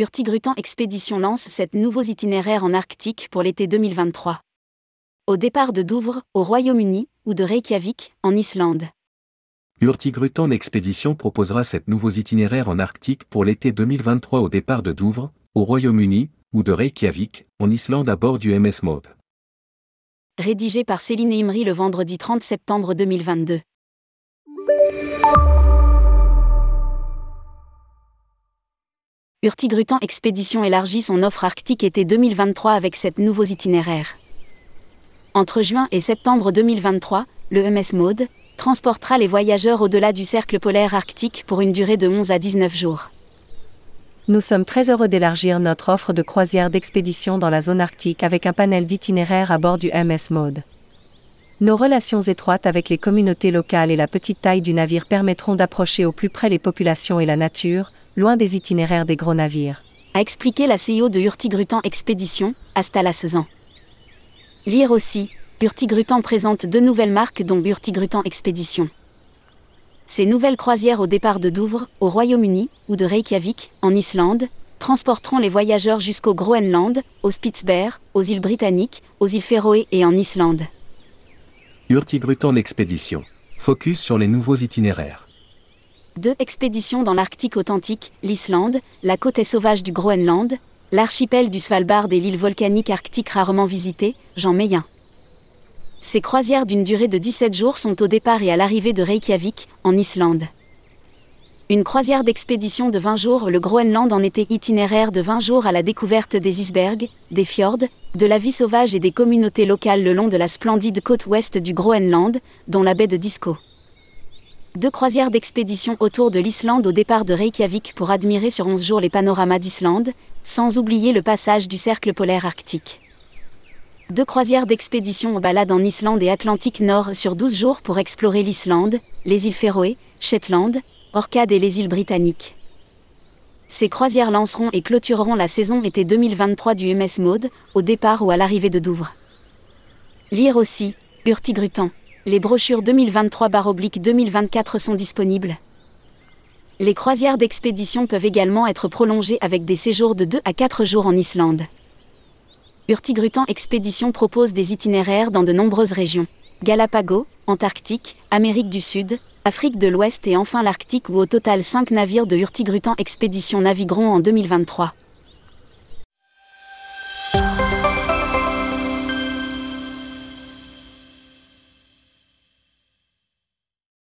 Hurtigruten Expédition lance sept nouveaux itinéraires en Arctique pour l'été 2023. Au départ de Douvres, au Royaume-Uni, ou de Reykjavik, en Islande. Hurtigruten Expédition proposera sept nouveaux itinéraires en Arctique pour l'été 2023 au départ de Douvres, au Royaume-Uni, ou de Reykjavik, en Islande à bord du MS Mode. Rédigé par Céline Imri le vendredi 30 septembre 2022. Hurtigruten Expédition élargit son offre arctique été 2023 avec sept nouveaux itinéraires. Entre juin et septembre 2023, le MS Mode transportera les voyageurs au-delà du cercle polaire arctique pour une durée de 11 à 19 jours. Nous sommes très heureux d'élargir notre offre de croisière d'expédition dans la zone arctique avec un panel d'itinéraires à bord du MS Mode. Nos relations étroites avec les communautés locales et la petite taille du navire permettront d'approcher au plus près les populations et la nature, loin des itinéraires des gros navires. A expliqué la CEO de Hurtigruten Expédition, Astala Sezan. Lire aussi, Hurtigruten présente deux nouvelles marques dont Hurtigruten Expédition. Ces nouvelles croisières au départ de Douvres, au Royaume-Uni, ou de Reykjavik, en Islande, transporteront les voyageurs jusqu'au Groenland, au Spitzberg, aux îles Britanniques, aux îles Féroé et en Islande. Hurtigruten Expédition. Focus sur les nouveaux itinéraires. Deux expéditions dans l'Arctique authentique, l'Islande, la côte sauvage du Groenland, l'archipel du Svalbard et l'île volcanique arctique rarement visitée, Jean Meyen. Ces croisières d'une durée de 17 jours sont au départ et à l'arrivée de Reykjavik, en Islande. Une croisière d'expédition de 20 jours, le Groenland en était itinéraire de 20 jours à la découverte des icebergs, des fjords, de la vie sauvage et des communautés locales le long de la splendide côte ouest du Groenland, dont la baie de Disco. Deux croisières d'expédition autour de l'Islande au départ de Reykjavik pour admirer sur 11 jours les panoramas d'Islande, sans oublier le passage du cercle polaire arctique. Deux croisières d'expédition en balade en Islande et Atlantique Nord sur 12 jours pour explorer l'Islande, les îles Féroé, Shetland, Orcade et les îles Britanniques. Ces croisières lanceront et clôtureront la saison été 2023 du MS Mode, au départ ou à l'arrivée de Douvres. Lire aussi, Hurtigruten. Les brochures 2023-2024 sont disponibles. Les croisières d'expédition peuvent également être prolongées avec des séjours de 2 à 4 jours en Islande. Hurtigruten Expédition propose des itinéraires dans de nombreuses régions. Galapagos, Antarctique, Amérique du Sud, Afrique de l'Ouest et enfin l'Arctique où au total 5 navires de Hurtigruten Expédition navigueront en 2023.